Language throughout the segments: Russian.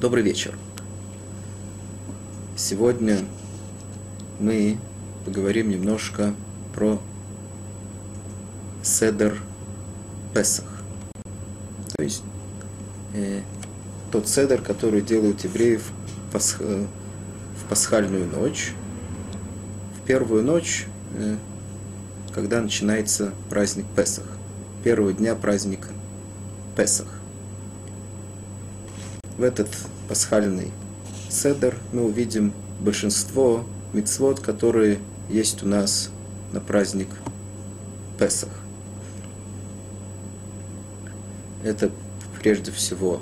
Добрый вечер. Сегодня мы поговорим немножко про Седер Песах. То есть э, тот седер, который делают евреи в, пасх, э, в пасхальную ночь. В первую ночь, э, когда начинается праздник Песах. Первого дня праздника Песах. В этот пасхальный седер мы увидим большинство мицвод, которые есть у нас на праздник Песах. Это прежде всего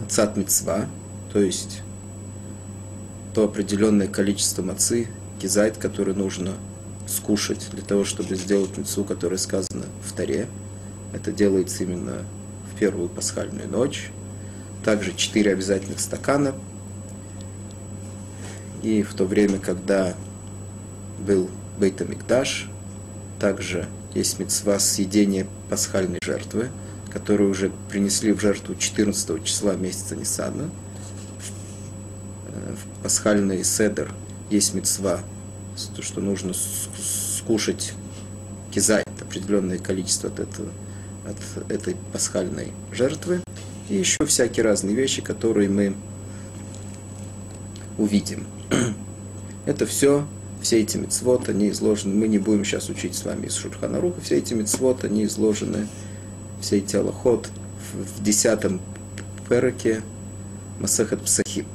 мацат мецва, то есть то определенное количество мацы, кизайт, который нужно скушать для того, чтобы сделать мецу, которая сказана в Таре. Это делается именно в первую пасхальную ночь. Также четыре обязательных стакана. И в то время, когда был Бейтамикдаш, также есть мецва съедения пасхальной жертвы, которую уже принесли в жертву 14 числа месяца Нисана. В пасхальный седер есть мецва, то, что нужно скушать кизайт, определенное количество от, этого, от этой пасхальной жертвы. И еще всякие разные вещи, которые мы увидим. Это все все эти мецвод, они изложены, мы не будем сейчас учить с вами из Шульханаруха, все эти мецвод, они изложены, все эти аллахот в десятом переке Масахат Псахим.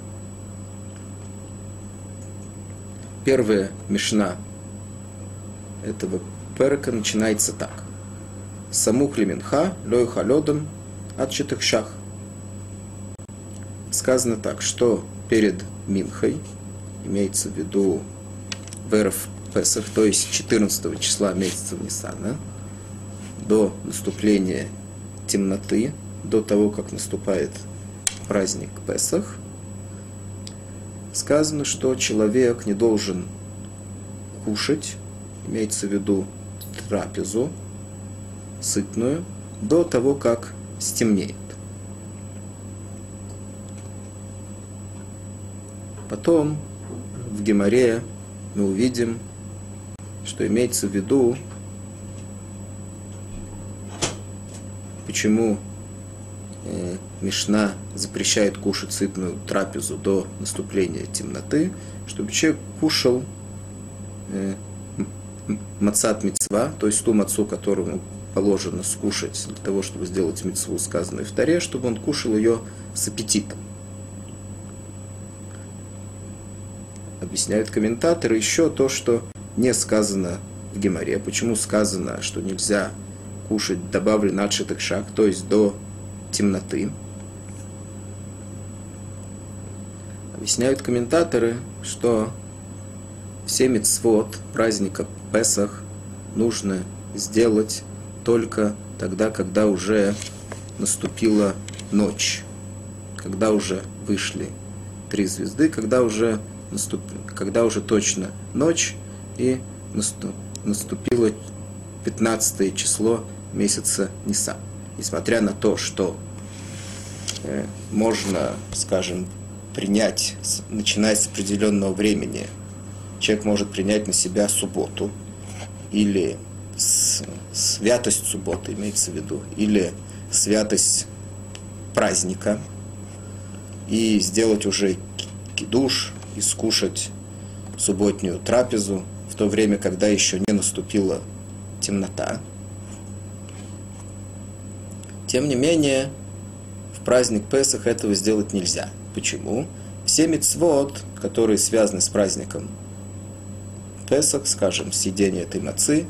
Первая мишна этого перека начинается так. Самух лиминха, лой халодом, от шах. Сказано так, что перед Минхой, имеется в виду Веров Песах, то есть 14 числа месяца Нисана, до наступления темноты, до того, как наступает праздник Песах, сказано, что человек не должен кушать, имеется в виду трапезу, сытную, до того, как стемнеет. Потом в Геморе мы увидим, что имеется в виду, почему э, Мишна запрещает кушать сытную трапезу до наступления темноты, чтобы человек кушал э, мацат мецва, то есть ту мацу, которую положено скушать для того, чтобы сделать мецву, сказанную в таре, чтобы он кушал ее с аппетитом. объясняют комментаторы еще то, что не сказано в Геморе. Почему сказано, что нельзя кушать добавлен отшитых шаг, то есть до темноты. Объясняют комментаторы, что все мецвод праздника Песах нужно сделать только тогда, когда уже наступила ночь, когда уже вышли три звезды, когда уже наступ... когда уже точно ночь и наступило 15 число месяца Ниса. Несмотря на то, что э, можно, скажем, принять, начиная с определенного времени, человек может принять на себя субботу или святость субботы, имеется в виду, или святость праздника, и сделать уже кидуш, и скушать субботнюю трапезу в то время, когда еще не наступила темнота. Тем не менее, в праздник Песах этого сделать нельзя. Почему? Все мецвод, которые связаны с праздником Песах, скажем, съедение этой мацы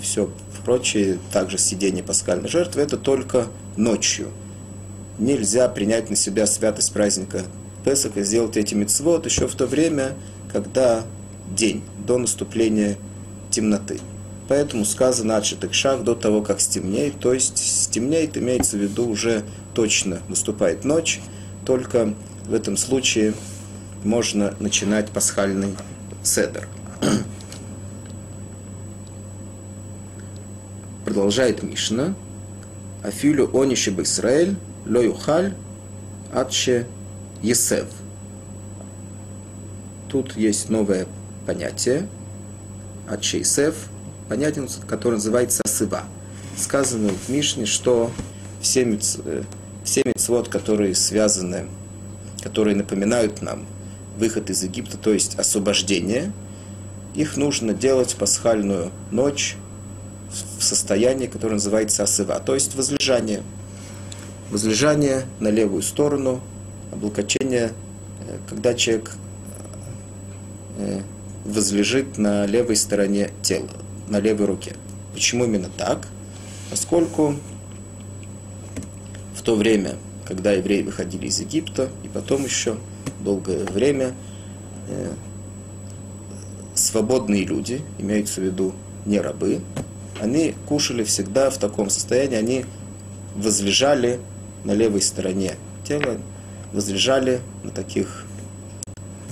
все прочее, также съедение пасхальной жертвы, это только ночью. Нельзя принять на себя святость праздника Песах и сделать эти мецвод еще в то время, когда день, до наступления темноты. Поэтому сказано отшитых шаг до того, как стемнеет. То есть стемнеет, имеется в виду уже точно наступает ночь. Только в этом случае можно начинать пасхальный седер. Продолжает Мишна. Афилю ониши Исраэль, лоюхаль атше есев. Тут есть новое понятие, атше есев, понятие, которое называется сыва. Сказано в Мишне, что все, миц, э, все которые связаны, которые напоминают нам выход из Египта, то есть освобождение, их нужно делать в пасхальную ночь в состоянии, которое называется асыва, то есть возлежание. Возлежание на левую сторону, облокочение, э, когда человек э, возлежит на левой стороне тела, на левой руке. Почему именно так? Поскольку в то время, когда евреи выходили из Египта, и потом еще долгое время, э, свободные люди, имеются в виду не рабы, они кушали всегда в таком состоянии, они возлежали на левой стороне тела, возлежали на таких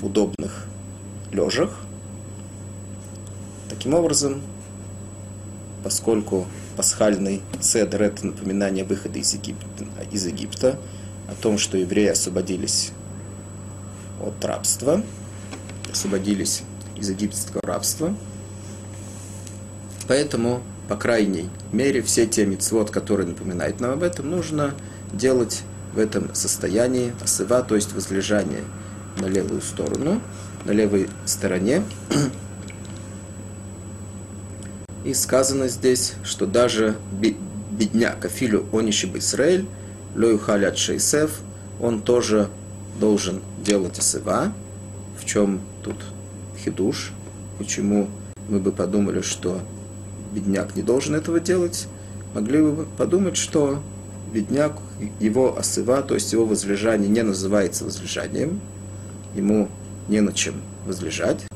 удобных лежах. Таким образом, поскольку пасхальный цедр – это напоминание выхода из Египта, из Египта, о том, что евреи освободились от рабства, освободились из египетского рабства. Поэтому по крайней мере, все те мицвод, которые напоминают нам об этом, нужно делать в этом состоянии асыва, то есть возлежание на левую сторону, на левой стороне. И сказано здесь, что даже бедняк Афилю Ониши Исраэль, Лою Халят Шейсев, он тоже должен делать асыва. В чем тут хидуш? Почему мы бы подумали, что бедняк не должен этого делать, могли бы подумать, что бедняк, его осыва, то есть его возлежание не называется возлежанием, ему не на чем возлежать.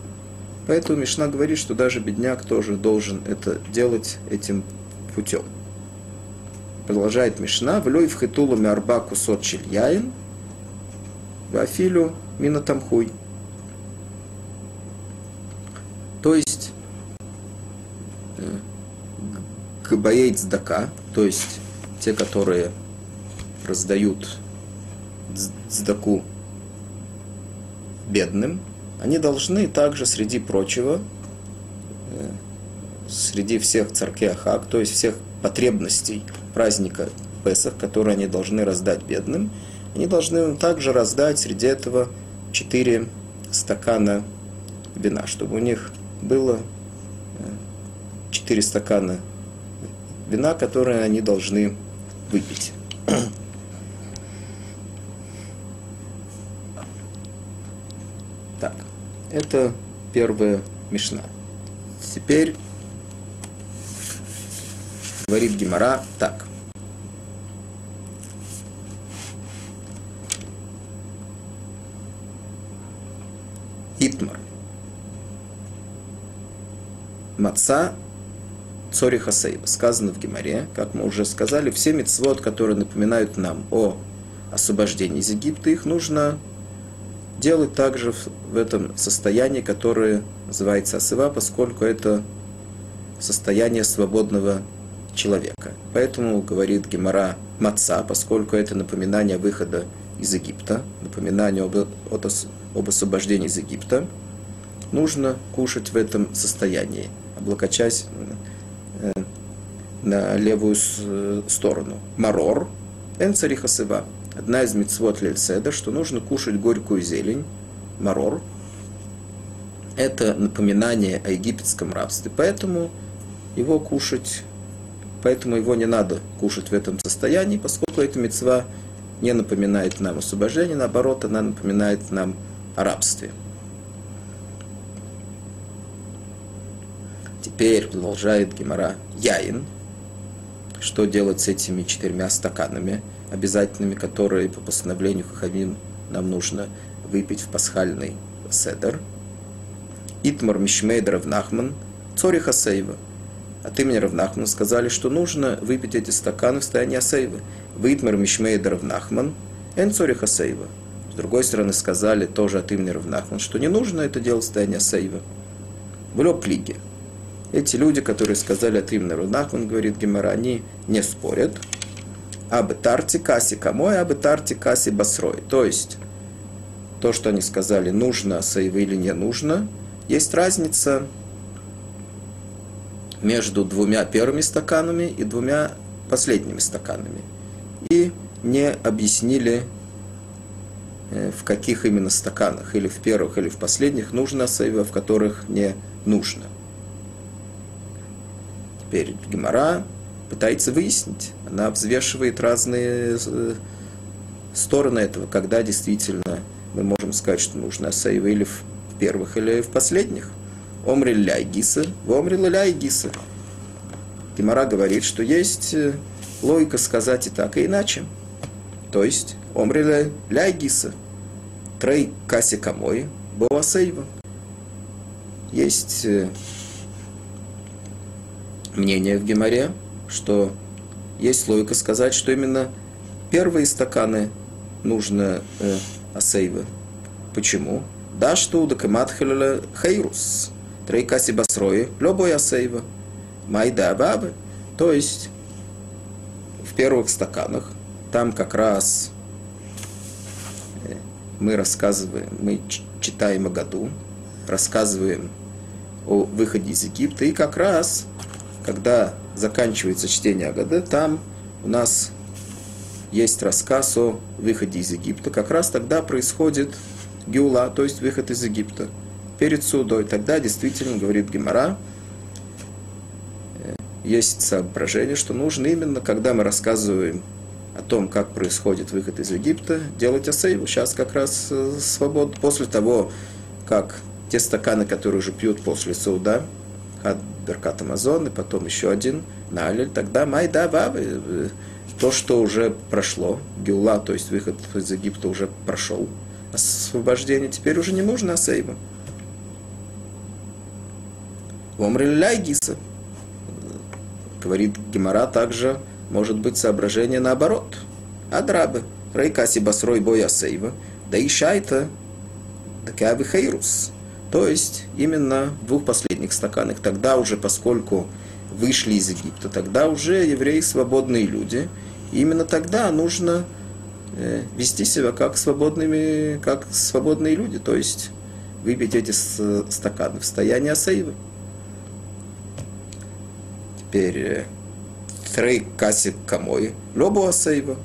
Поэтому Мишна говорит, что даже бедняк тоже должен это делать этим путем. Продолжает Мишна, «Влюй в хитулу мярба кусот чильяин, вафилю минатамхуй». То есть, Кабаей цдака, то есть те, которые раздают цдаку бедным, они должны также среди прочего, э, среди всех царкей Ахак, то есть всех потребностей праздника Песах, которые они должны раздать бедным, они должны также раздать среди этого четыре стакана вина, чтобы у них было 4 стакана вина, которые они должны выпить. Так, это первая мешна. Теперь говорит Гимара так. Итмар. Маца Цори Хасейба. Сказано в Геморе, как мы уже сказали, все мецвод, которые напоминают нам о освобождении из Египта, их нужно делать также в этом состоянии, которое называется асыва, поскольку это состояние свободного человека. Поэтому говорит Гемора Маца, поскольку это напоминание выхода из Египта, напоминание об, об освобождении из Египта, нужно кушать в этом состоянии, облокочась на левую сторону. Марор, энцариха сыва. Одна из мецвод лельседа, что нужно кушать горькую зелень, марор. Это напоминание о египетском рабстве, поэтому его кушать, поэтому его не надо кушать в этом состоянии, поскольку эта мецва не напоминает нам освобождение, наоборот, она напоминает нам о рабстве. Теперь продолжает Гемора Яин. Что делать с этими четырьмя стаканами обязательными, которые по постановлению Хахамим нам нужно выпить в пасхальный седер? Итмар Мишмейд Равнахман Цори Хасейва. От имени Равнахмана сказали, что нужно выпить эти стаканы в состоянии Асейва. Витмар Мишмейд Равнахман Эн Цори Хасейва. С другой стороны, сказали тоже от имени Равнахман, что не нужно это делать в состоянии Асейва. В Лёплиге. Эти люди, которые сказали от имени Рунах, он говорит Гемора, они не спорят. абы тарти каси камой, абы тарти каси басрой. То есть, то, что они сказали, нужно сейва или не нужно, есть разница между двумя первыми стаканами и двумя последними стаканами. И не объяснили, э, в каких именно стаканах, или в первых, или в последних, нужно сейва, в которых не нужно. Теперь Гемора пытается выяснить, она взвешивает разные э, стороны этого, когда действительно мы можем сказать, что нужно сейва или в первых, или в последних. Омри ляй в омри ляй гиса. Гемора говорит, что есть э, логика сказать и так, и иначе. То есть, омри ляй. Трей каси камой, боасейва. Есть э, мнение в Геморе, что есть логика сказать, что именно первые стаканы нужно э, асейва. Почему? Да что дакамат хейрус. Трейкаси басрои, любой асейва. Майда бабы. То есть в первых стаканах там как раз э, мы рассказываем, мы читаем о году, рассказываем о выходе из Египта, и как раз, когда заканчивается чтение Агады, там у нас есть рассказ о выходе из Египта. Как раз тогда происходит Геула, то есть выход из Египта перед судой. Тогда действительно, говорит Гемора, э, есть соображение, что нужно именно, когда мы рассказываем о том, как происходит выход из Египта, делать асейву. Сейчас как раз э, свобод после того, как те стаканы, которые уже пьют после суда, Беркат Амазон, и потом еще один, Налель, тогда Майда Бабы, э, то, что уже прошло, Геула, то есть выход из Египта уже прошел, освобождение, теперь уже не нужно асейва. Омриляй Гиса. Говорит Гемора также может быть соображение наоборот. Адрабы. Рейкаси басрой боя сейва. Да и шайта. Такаби хейрус. То есть именно в двух последних стаканах. Тогда уже, поскольку вышли из Египта, тогда уже евреи свободные люди. И именно тогда нужно э, вести себя как свободными, как свободные люди. То есть выпить эти стаканы в состоянии асейвы. Теперь Трей Каси Камой, Лобу Асейва.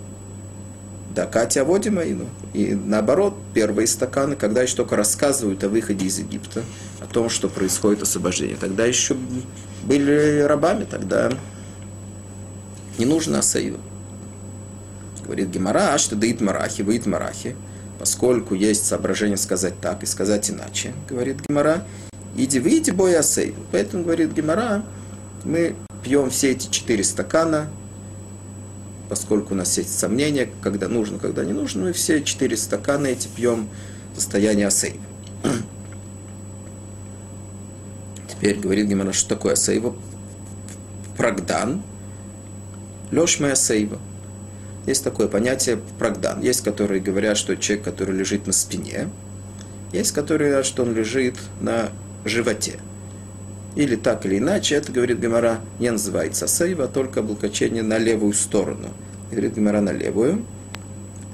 Да, Катя Водимаину. И наоборот, первые стаканы, когда еще только рассказывают о выходе из Египта, о том, что происходит освобождение. Тогда еще были рабами, тогда не нужно Асейва. Говорит Гемара, а что даит Марахи, выйдет Марахи. Поскольку есть соображение сказать так и сказать иначе, говорит Гемара, иди выйди бой Асейва. Поэтому, говорит Гемара, мы пьем все эти четыре стакана, поскольку у нас есть сомнения, когда нужно, когда не нужно, мы все четыре стакана эти пьем в состоянии асейва. Теперь говорит Гимара, что такое асейва? Прагдан, лешма асейва. Есть такое понятие прагдан. Есть, которые говорят, что человек, который лежит на спине, есть, которые говорят, что он лежит на животе. Или так или иначе, это, говорит Гемора, не называется сейва, только облокочение на левую сторону. Говорит Гемора на левую.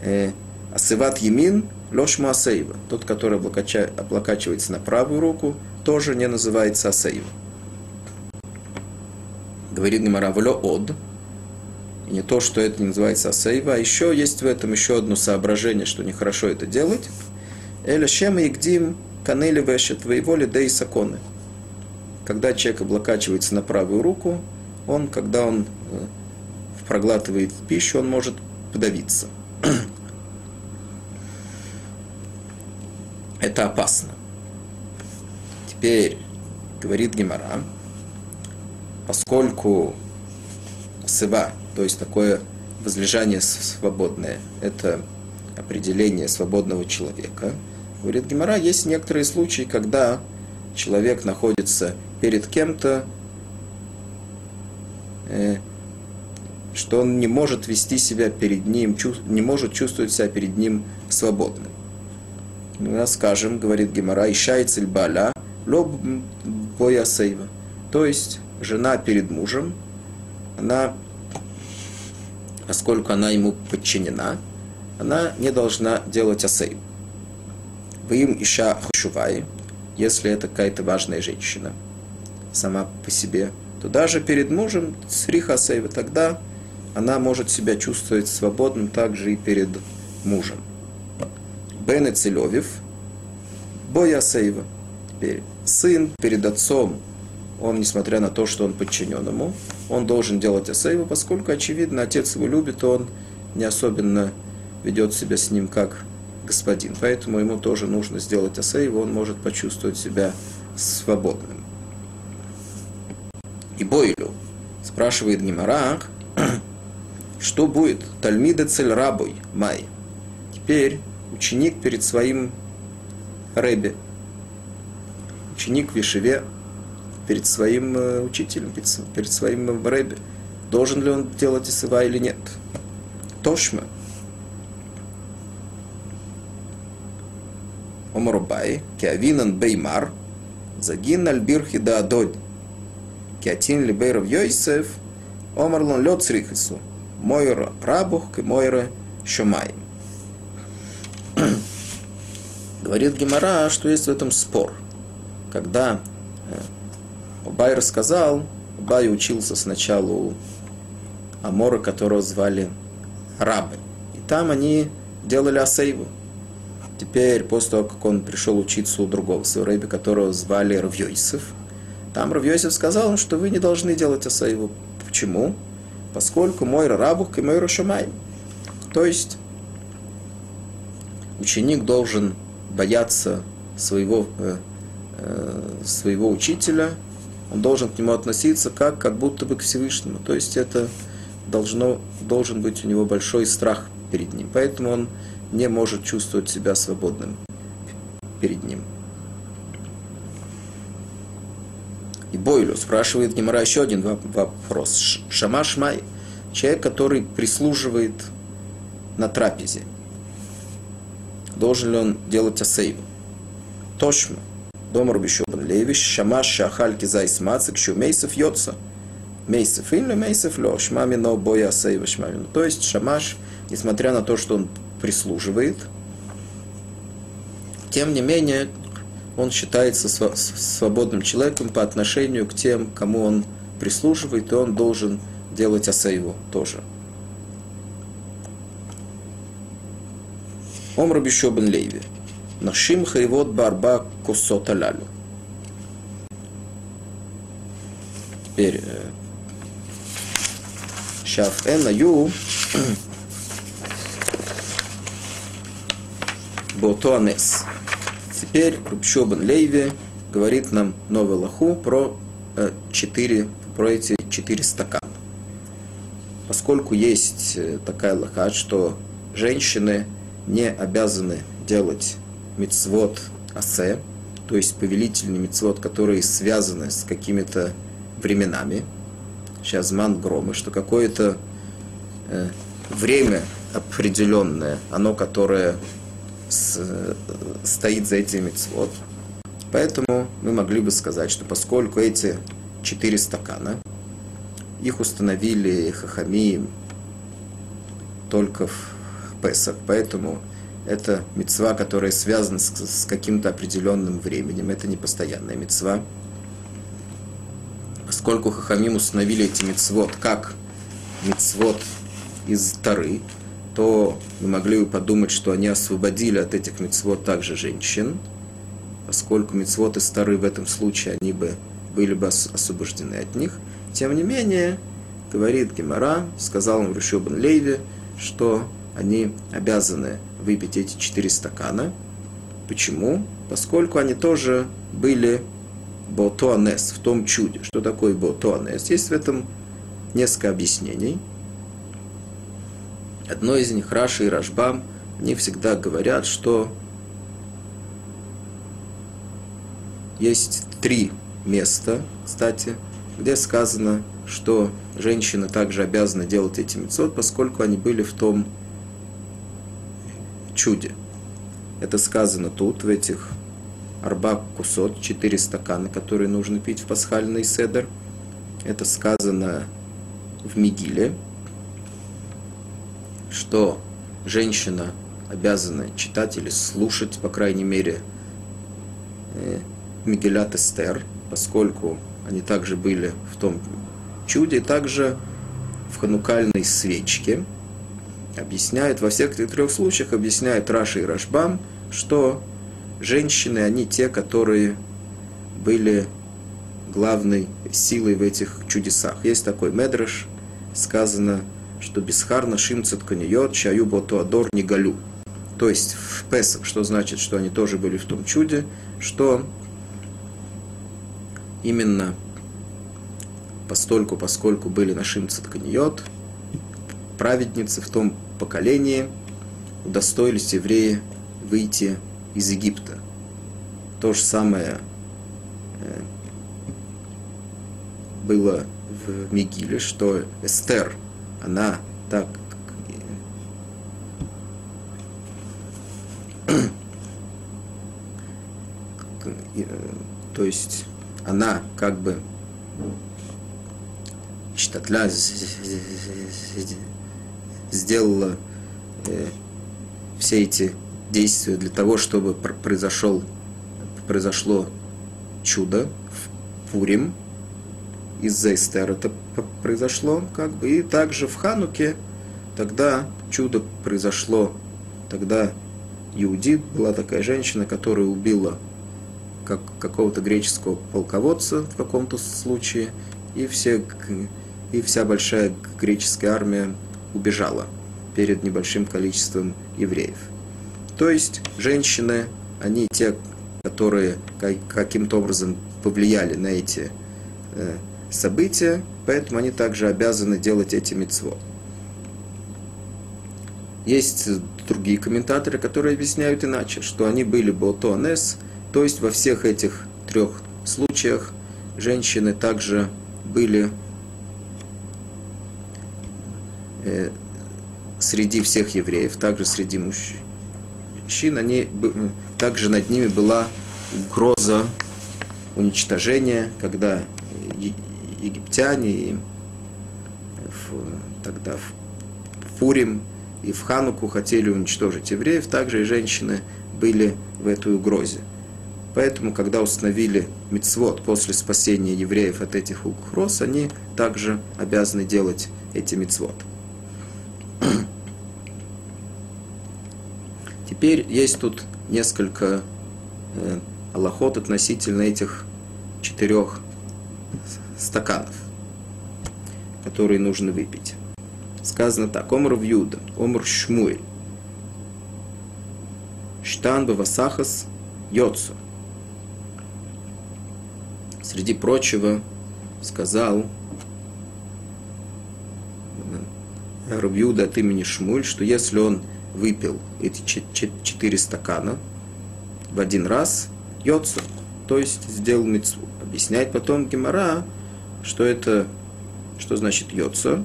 Э, асыват емин лошма асейва. Тот, который облокача, облокачивается на правую руку, тоже не называется асейва. Говорит Гемора влё од. И не то, что это не называется асейва, еще есть в этом еще одно соображение, что нехорошо это делать. Эля шема игдим канели вешет твоего лидей саконы когда человек облокачивается на правую руку, он, когда он э, проглатывает пищу, он может подавиться. Это опасно. Теперь, говорит Гемора, поскольку сыва, то есть такое возлежание свободное, это определение свободного человека, говорит Гемора, есть некоторые случаи, когда человек находится перед кем-то, э, что он не может вести себя перед ним, не может чувствовать себя перед ним свободным. Ну, скажем, говорит Гемора, Ишай Цильбаля, лоб боя сейва. То есть жена перед мужем, она поскольку она ему подчинена, она не должна делать асей. Вы им иша хушувай, если это какая-то важная женщина сама по себе, то даже перед мужем сриха асейва, тогда она может себя чувствовать свободным также и перед мужем. Бен и Целевев, Боя Асейва. Теперь сын перед отцом, он, несмотря на то, что он подчинен ему, он должен делать Асейву, поскольку, очевидно, отец его любит, он не особенно ведет себя с ним как господин. Поэтому ему тоже нужно сделать Асейву, он может почувствовать себя свободным. Бойлю спрашивает Гимарах, что будет? Тальмида цель рабой, май. Теперь ученик перед своим рэбе, ученик в Вишеве перед своим э, учителем, перед своим рэбе. Должен ли он делать исыва или нет? Тошма. Омарубай, Киавинан Беймар, Загин Альбирхи да Адод, Киатин Либейров Йойсев, Омарлон Лед Срихису, Мойра Рабух, Мойра Шомай. Говорит Гемора, что есть в этом спор. Когда Убай рассказал, Убай учился сначала у Амора, которого звали Рабы. И там они делали асейву. Теперь, после того, как он пришел учиться у другого своего рэби, которого звали Равьёйсов, там Равьёйсов сказал, что вы не должны делать асейву. Почему? Поскольку мой рабух и мой рашамай. То есть ученик должен бояться своего, э, э, своего учителя, он должен к нему относиться как, как будто бы к Всевышнему. То есть это должно, должен быть у него большой страх перед ним. Поэтому он не может чувствовать себя свободным перед ним. И Бойлю спрашивает Гемора еще один вопрос. Шамаш Май, человек, который прислуживает на трапезе, должен ли он делать асейву? Тошма. Дома Рубишобан Левиш, Шамаш Шахаль Кизайс Мацик, Шу Мейсов или Мейсов Ло, Шмами Но Боя Асейва Шмами. То есть Шамаш, несмотря на то, что он прислуживает, тем не менее, он считается свободным человеком по отношению к тем, кому он прислуживает, и он должен делать асейву тоже. Ом Рабишо бен Лейви. Нашим хайвот барба кусот алялю. Теперь Шаф Эн Аю Ботуанес. Теперь Рубшо бен Лейви говорит нам новый лоху про э, четыре, про эти четыре стакана. Поскольку есть э, такая лоха, что женщины не обязаны делать мицвод асе, то есть повелительный мицвод, которые связаны с какими-то временами, сейчас ман громы, что какое-то э, время определенное, оно, которое с, стоит за этим мицвод. Поэтому мы могли бы сказать, что поскольку эти четыре стакана, их установили хахами только в Песах, поэтому это мецва, которая связана с, с каким-то определенным временем, это не постоянная мецва. Поскольку Хахамим установили эти мецвод как мецвод из Тары, то мы могли бы подумать, что они освободили от этих мецвод также женщин, поскольку мецвод из Тары в этом случае они бы были бы освобождены от них. Тем не менее, говорит Гемора, сказал им Рушобан Лейве, что они обязаны выпить эти четыре стакана. Почему? Поскольку они тоже были ботуанес, в том чуде. Что такое ботуанес? Есть в этом несколько объяснений. Одно из них, Раша и Рашбам, они всегда говорят, что есть три места, кстати, где сказано, что женщины также обязаны делать эти мецод, поскольку они были в том чуде. Это сказано тут, в этих арбак кусот, четыре стакана, которые нужно пить в пасхальный седер. Это сказано в Мигиле. Что женщина обязана читать или слушать, по крайней мере, э, Мигелят Эстер, поскольку они также были в том чуде, также в ханукальной свечке. Объясняет, во всех трех случаях объясняет Раши и Рашбам, что женщины, они те, которые были главной силой в этих чудесах. Есть такой медраж, сказано, что Бесхарна Шимцет Каньет, Чаю Ботуадор не галю. То есть в Песах, что значит, что они тоже были в том чуде, что именно постольку, поскольку были на Шимцет Каньет, праведницы в том поколении удостоились евреи выйти из Египта. То же самое э, было в Мигиле, что Эстер, она так то есть она как бы штатля сделала э, все эти действия для того, чтобы произошел, произошло чудо в Пурим, из-за Эстер это произошло, как бы, и также в Хануке тогда чудо произошло, тогда Иудит была такая женщина, которая убила как какого-то греческого полководца в каком-то случае, и, все, и вся большая греческая армия убежала перед небольшим количеством евреев. То есть женщины, они те, которые каким-то образом повлияли на эти э, события, поэтому они также обязаны делать эти митцвот. Есть другие комментаторы, которые объясняют иначе, что они были ботонес, то есть во всех этих трех случаях женщины также были э, среди всех евреев, также среди мужчин, они, также над ними была угроза уничтожения, когда египтяне, и в, тогда в Пурим и в Хануку хотели уничтожить евреев, также и женщины были в этой угрозе. Поэтому, когда установили мицвод после спасения евреев от этих угроз, они также обязаны делать эти мицвод. Теперь есть тут несколько э, аллахот относительно этих четырех стаканов, которые нужно выпить. Сказано так, омр вьюда, омр шмуэль, штан бавасахас йоцу. Среди прочего сказал Рабьюда от имени Шмуль, что если он выпил эти четыре стакана в один раз, йоцу, то есть сделал мецву. Объясняет потом Гемора, что это, что значит йоца.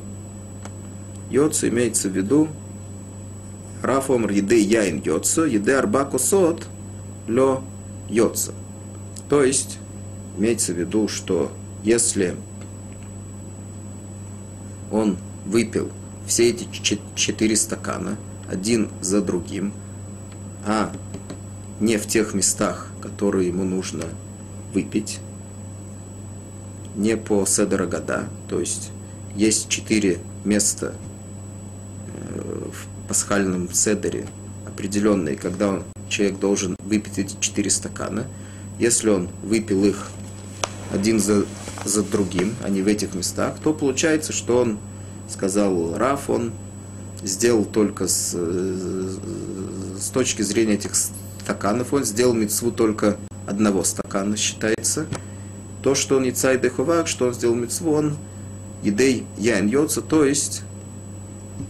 Йоца имеется в виду Рафомр еды яин йоца, еды арбаку сот ло йоца. То есть, имеется в виду, что если он выпил все эти четыре стакана, один за другим, а не в тех местах, которые ему нужно выпить, не по Седера года, то есть есть четыре места э, в пасхальном Седере определенные, когда он, человек должен выпить эти четыре стакана. Если он выпил их один за, за другим, а не в этих местах, то получается, что он, сказал Раф, он сделал только с, э, с точки зрения этих стаканов, он сделал мецву только одного стакана, считается, то, что он Ицай Деховак, что он сделал митцву, он Идей Ян Йоца, то есть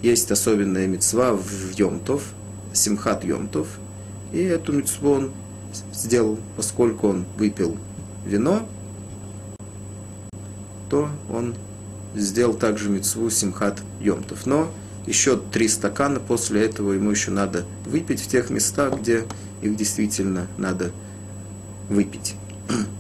есть особенная мецва в Йомтов, Симхат Йомтов, и эту мецву он сделал, поскольку он выпил вино, то он сделал также мецву Симхат Йомтов. Но еще три стакана после этого ему еще надо выпить в тех местах, где их действительно надо выпить.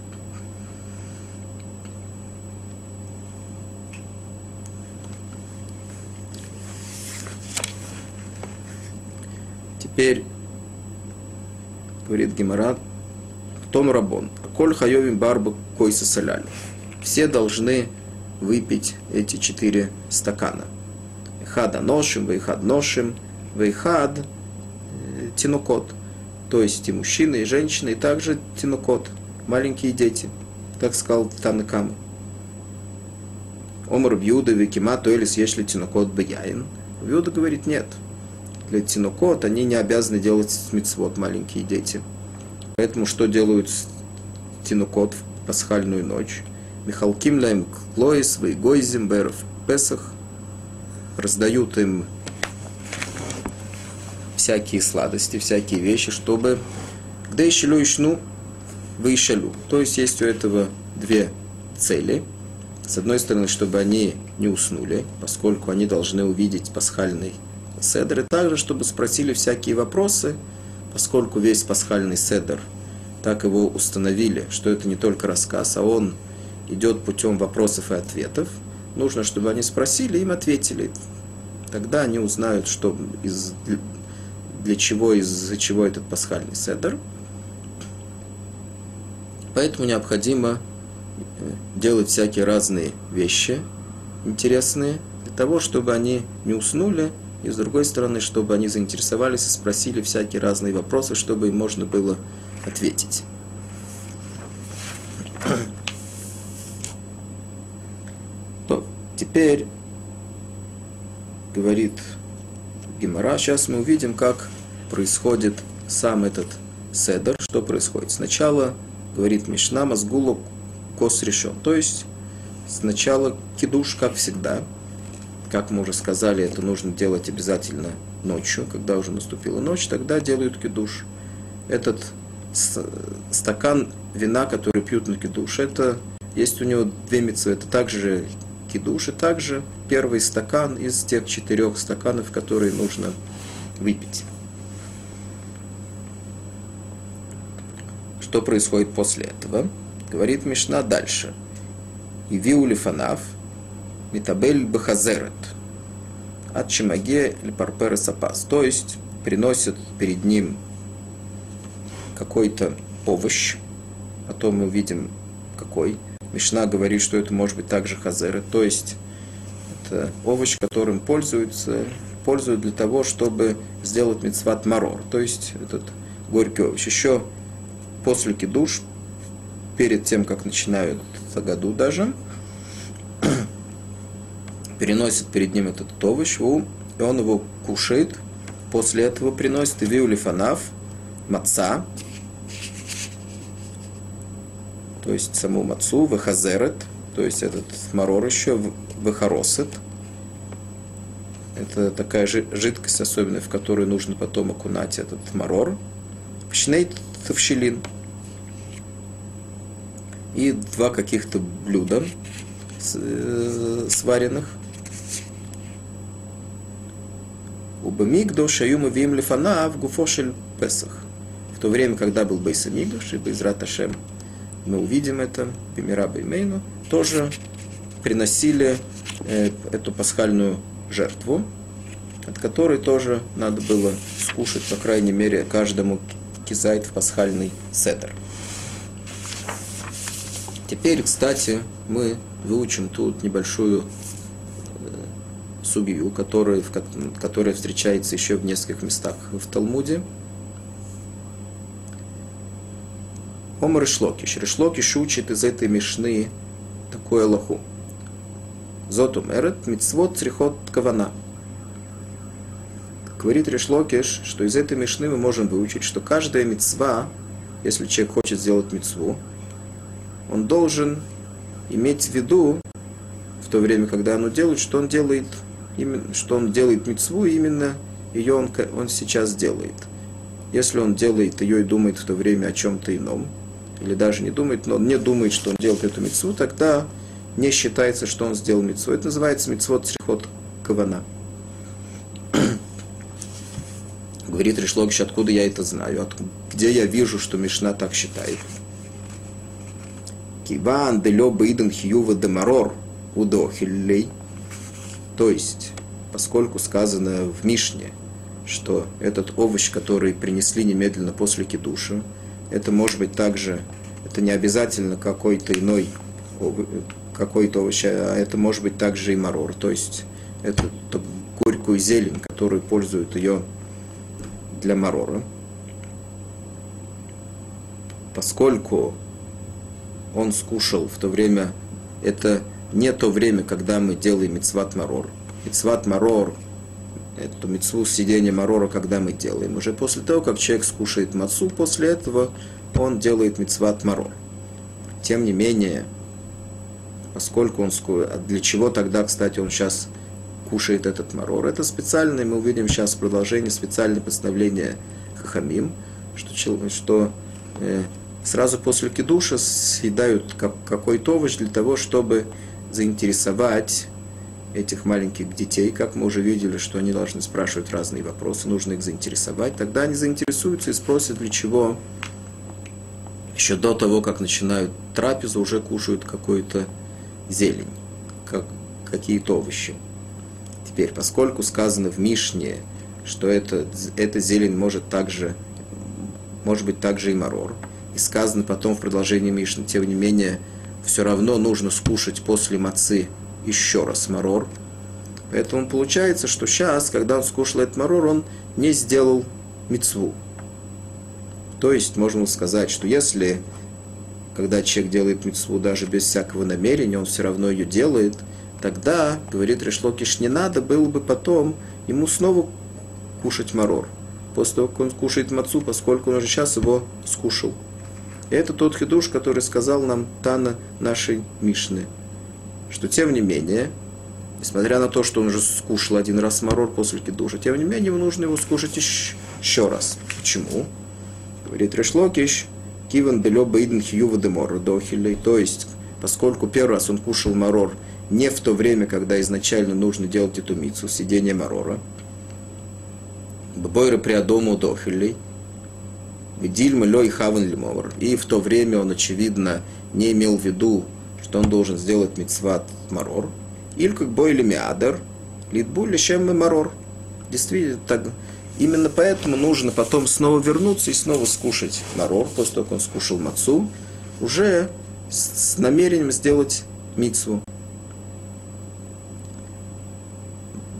Теперь, говорит Геморат, том рабон, коль хайовим барбу койса соляли. Все должны выпить эти четыре стакана. Хада ношим, вейхад ношим, э, тинукот. То есть и мужчины, и женщины, и также тинукот, маленькие дети, как сказал Танакама. Омар Бьюда Викима Туэлис Ешли Тинукот Бияин. Бьюда говорит нет. Для Тинукот они не обязаны делать мицвод, маленькие дети. Поэтому что делают Тинукот в пасхальную ночь? Михалким Лаем Клоис, Вейгойзим, Беров, Песах. Раздают им всякие сладости, всякие вещи, чтобы где еще ишну, выишелю. То есть есть у этого две цели – с одной стороны, чтобы они не уснули, поскольку они должны увидеть пасхальный седр, и также, чтобы спросили всякие вопросы, поскольку весь пасхальный седр, так его установили, что это не только рассказ, а он идет путем вопросов и ответов. Нужно, чтобы они спросили, им ответили. Тогда они узнают, что из, для чего, из-за чего этот пасхальный седр. Поэтому необходимо делать всякие разные вещи интересные, для того, чтобы они не уснули, и с другой стороны, чтобы они заинтересовались и спросили всякие разные вопросы, чтобы им можно было ответить. То, теперь говорит Гимара, сейчас мы увидим, как происходит сам этот седер, что происходит. Сначала, говорит Мишна, Мазгулу кос решен. То есть сначала кидуш, как всегда, как мы уже сказали, это нужно делать обязательно ночью, когда уже наступила ночь, тогда делают кидуш. Этот стакан вина, который пьют на кидуш, это есть у него две митцвы, это также кидуш, и также первый стакан из тех четырех стаканов, которые нужно выпить. Что происходит после этого? Говорит Мишна дальше. И виулифанав митабель бахазерет от чимаге лепарпера сапас. То есть приносят перед ним какой-то овощ, потом мы увидим какой. Мишна говорит, что это может быть также хазеры, то есть это овощ, которым пользуются, пользуют для того, чтобы сделать мецват марор, то есть этот горький овощ. Еще после кидуш перед тем, как начинают году даже, переносит перед ним этот овощ, и он его кушает. После этого приносит виулифанав, маца, то есть саму мацу, вахазерет, то есть этот марор еще, вахаросет. Это такая жидкость особенная, в которую нужно потом окунать этот марор. Пшней тавщелин – и два каких-то блюда э, сваренных. Убамигдо шаюма вим лифана в гуфошель Песах. В то время, когда был Бейсамигдош и Бейзрат Ашем, мы увидим это, Бемира Беймейну, тоже приносили э, эту пасхальную жертву, от которой тоже надо было скушать, по крайней мере, каждому кизайт в пасхальный седер. Теперь, кстати, мы выучим тут небольшую субью, которая, которая встречается еще в нескольких местах в Талмуде. Омар Ишлокиш. Ишлокиш учит из этой мишны такое Аллаху. Зотум эрет мицвод црихот кавана. Говорит Решлокиш, что из этой мишны мы можем выучить, что каждая мицва, если человек хочет сделать мицву, он должен иметь в виду, в то время, когда оно делает, что он делает, именно, что он делает мецву, именно ее он, он сейчас делает. Если он делает ее и думает в то время о чем-то ином, или даже не думает, но не думает, что он делает эту мецву, тогда не считается, что он сделал мецву. Это называется мецвод срихот кавана. Говорит Решлогиш, откуда я это знаю, от, где я вижу, что Мишна так считает. Киван делё бейден хиюва демарор удохиллей. То есть, поскольку сказано в Мишне, что этот овощ, который принесли немедленно после кидуша, это может быть также, это не обязательно какой-то иной какой-то овощ, а это может быть также и марор, то есть это горькую зелень, которую пользуют ее для марора. Поскольку он скушал в то время, это не то время, когда мы делаем мицват марор. Мицват марор, эту мицву сидения марора, когда мы делаем. Уже после того, как человек скушает мацу, после этого он делает мицват марор. Тем не менее, поскольку он скушает, а для чего тогда, кстати, он сейчас кушает этот марор? Это специальное, мы увидим сейчас продолжение, специальное постановление Хахамим, что, что э, сразу после кидуша съедают какой-то овощ для того, чтобы заинтересовать этих маленьких детей, как мы уже видели, что они должны спрашивать разные вопросы, нужно их заинтересовать, тогда они заинтересуются и спросят, для чего еще до того, как начинают трапезу, уже кушают какую-то зелень, как, какие-то овощи. Теперь, поскольку сказано в Мишне, что это, эта зелень может также, может быть также и марор, и сказано потом в продолжении Мишны, тем не менее, все равно нужно скушать после мацы еще раз марор. Поэтому получается, что сейчас, когда он скушал этот марор, он не сделал мецву. То есть, можно сказать, что если, когда человек делает мецву даже без всякого намерения, он все равно ее делает, тогда, говорит Решлокиш, не надо было бы потом ему снова кушать марор. После того, как он кушает мацу, поскольку он уже сейчас его скушал. Это тот хидуш, который сказал нам Тана нашей Мишны, что тем не менее, несмотря на то, что он уже скушал один раз марор после кидуша, тем не менее, ему нужно его скушать еще раз. Почему? Говорит Решлокиш, Киван белё бейден хьюва демор дохилей, то есть, поскольку первый раз он кушал марор не в то время, когда изначально нужно делать эту мицу, сидение марора, Бобойры приадому дохилей, Дильма лой хаван. И в то время он, очевидно, не имел в виду, что он должен сделать мицват марор. Или как бой или миадер, литбу лишем марор. Действительно, так, именно поэтому нужно потом снова вернуться и снова скушать марор, после того, как он скушал мацу, уже с намерением сделать мицву.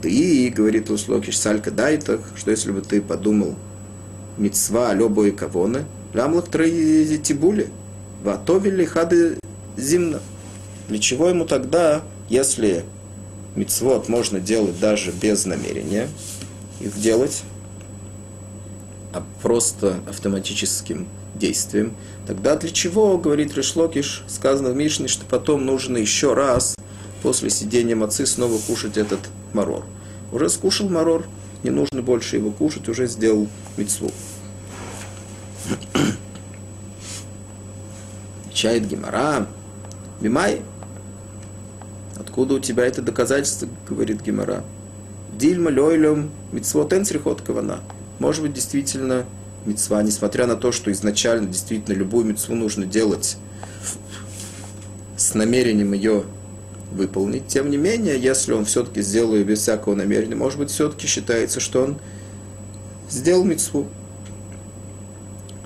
Да и, говорит Луслокиш, салька дайтах, что если бы ты подумал, мецва любой кавоны, лямлах тибули, ватовили хады зимна. Для чего ему тогда, если мецвод можно делать даже без намерения их делать, а просто автоматическим действием, тогда для чего, говорит Решлокиш, сказано в Мишне, что потом нужно еще раз после сидения мацы снова кушать этот марор. Уже скушал марор, не нужно больше его кушать, уже сделал мецву. Чает Гимара. Мимай. Откуда у тебя это доказательство, говорит Гимара? Дильма лойлем митцвот энсрихот кавана. Может быть, действительно, мецва, несмотря на то, что изначально действительно любую мецву нужно делать с намерением ее выполнить. Тем не менее, если он все-таки сделал ее без всякого намерения, может быть, все-таки считается, что он сделал мецву.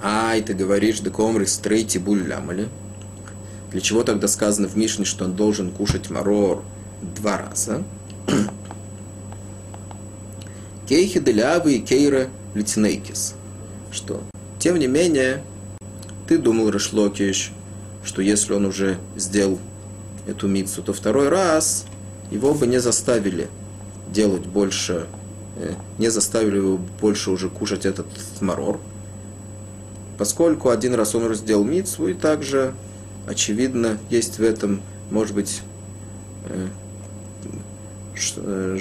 А, и ты говоришь, да комры стрейти буль лямали. Для чего тогда сказано в Мишне, что он должен кушать марор два раза? Кейхи делявы и кейра литинейкис. Что, тем не менее, ты думал, Рашлокиш, что если он уже сделал эту мицу, то второй раз его бы не заставили делать больше, э, не заставили его больше уже кушать этот марор, поскольку один раз он раздел мицву, и также, очевидно, есть в этом, может быть, э, э,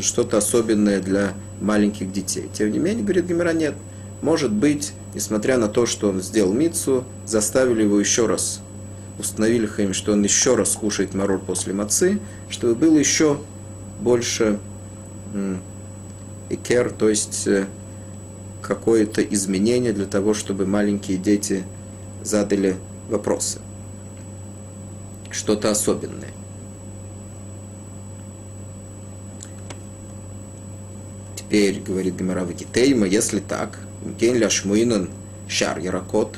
что-то особенное для маленьких детей. Тем не менее, говорит Гимера, нет. Может быть, несмотря на то, что он сделал мицу, заставили его еще раз установили Хаим, что он еще раз кушает марор после мацы, чтобы было еще больше икер, то есть э, какое-то изменение для того, чтобы маленькие дети задали вопросы. Что-то особенное. Теперь, говорит Гемара תימא, если так, כן לשמעינן שאר ירקות,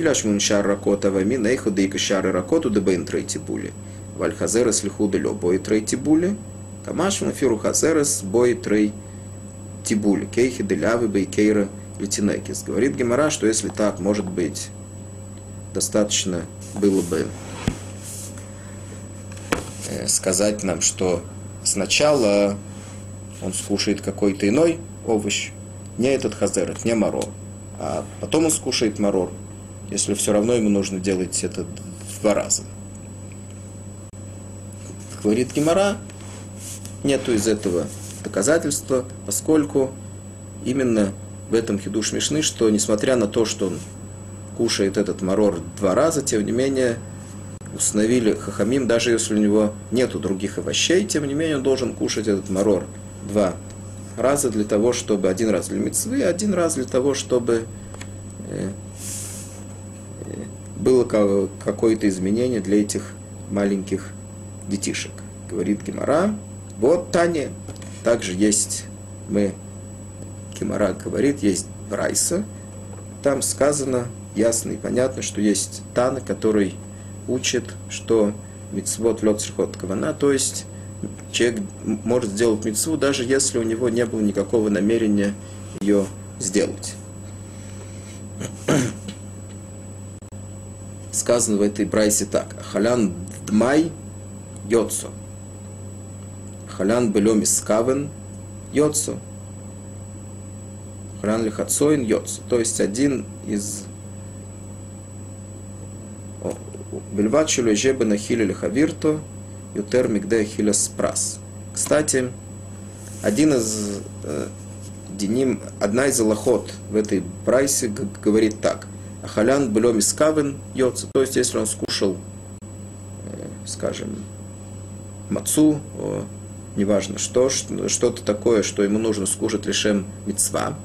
אי אשמעינן שאר ירקות הוה אמינא, שאר ירקות הוא דבעינן תרי טיבולי. אבל חזרת לחודא לא בעי תרי טיבולי, קא משמע לן אפילו חזרת בעי תרי טיבולי. כי היכי דליהוי ביה היכירא לתינוקות. Говорит Гемара, что если так, может быть, достаточно было бы э, сказать нам, что сначала он скушает какой-то иной овощ, не этот хазерет, не марор, а потом он скушает марор, если все равно ему нужно делать это два раза. Говорит Гимара, нету из этого доказательства, поскольку именно в этом хидуш Мишны, что несмотря на то, что он кушает этот марор два раза, тем не менее установили хахамим, даже если у него нету других овощей, тем не менее он должен кушать этот марор два раза для того, чтобы один раз для мецвы, один раз для того, чтобы э, было какое-то изменение для этих маленьких детишек. Говорит Гемора, вот Таня, также есть, мы, Гемора говорит, есть Брайса, там сказано ясно и понятно, что есть Тана, который учит, что мицвод лед кавана, то есть человек может сделать мецву, даже если у него не было никакого намерения ее сделать. Сказано в этой брайсе так. Халян дмай йоцо. Халян белем искавен йоцо. Халян лихацоин йоцо. То есть один из Бельват шележебе на хиле лихавирто Ютер Мигде Хилес Прас. Кстати, один из э, Деним, одна из аллахот в этой прайсе говорит так. Ахалян блем искавен йоца. То есть, если он скушал, э, скажем, мацу, неважно что, что-то такое, что ему нужно скушать лишем мецва,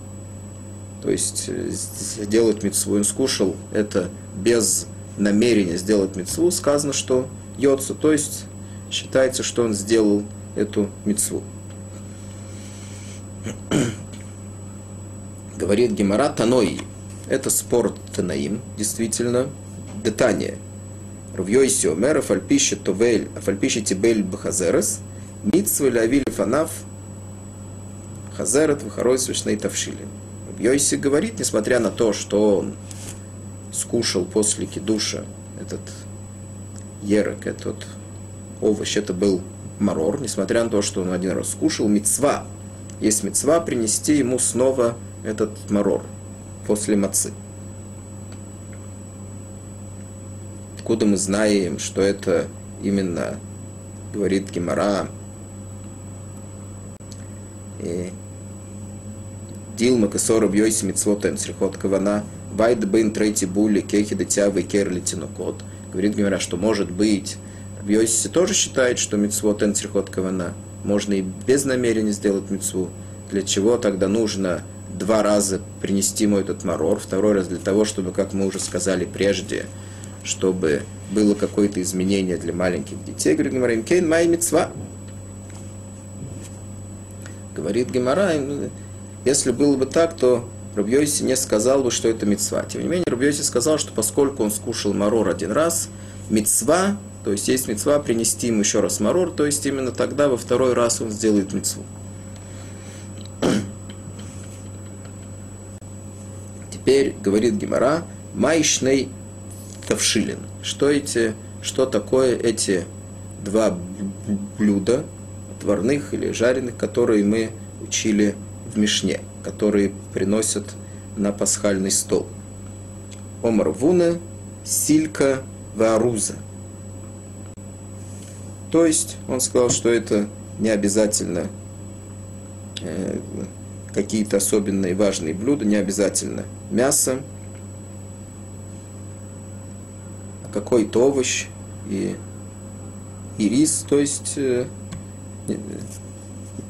то есть сделать мецву, он скушал это без намерения сделать мецву, сказано, что йоцу, то есть считается, что он сделал эту мецву. Говорит Гемара Таной. Это спор Танаим, действительно. Детание. Рвьёйси омер, афальпище товель, афальпище тибель бахазерес, митсва лявили фанав, хазерет вахарой свешней тавшили. Рвьёйси говорит, несмотря на то, что он скушал после кидуша этот ерок, этот овощ, это был марор, несмотря на то, что он один раз скушал, мецва. Есть мецва принести ему снова этот марор после мацы. Откуда мы знаем, что это именно, говорит Гимара, Дилма кесора бьёйси митцвотем срихот кавана, вайд бейн трети були кехи дитявы керли тинокот. Говорит Гимара, что может быть Йоси тоже считает, что митцвот энцрихот кавана можно и без намерения сделать митцву. Для чего тогда нужно два раза принести ему этот марор, второй раз для того, чтобы, как мы уже сказали прежде, чтобы было какое-то изменение для маленьких детей. Говорит Гимара, кейн май митцва. Говорит Гимара, если было бы так, то Рубьёси не сказал бы, что это мецва. Тем не менее, Рубьёси сказал, что поскольку он скушал марор один раз, мецва то есть есть мецва принести ему еще раз марор, то есть именно тогда во второй раз он сделает мецву. Теперь говорит Гимара, майшней тавшилин. Что эти, что такое эти два блюда, отварных или жареных, которые мы учили в Мишне, которые приносят на пасхальный стол. Омар вуна, силька, варуза. То есть он сказал, что это не обязательно э, какие-то особенные важные блюда, не обязательно мясо, какой-то овощ и, и рис, то есть э,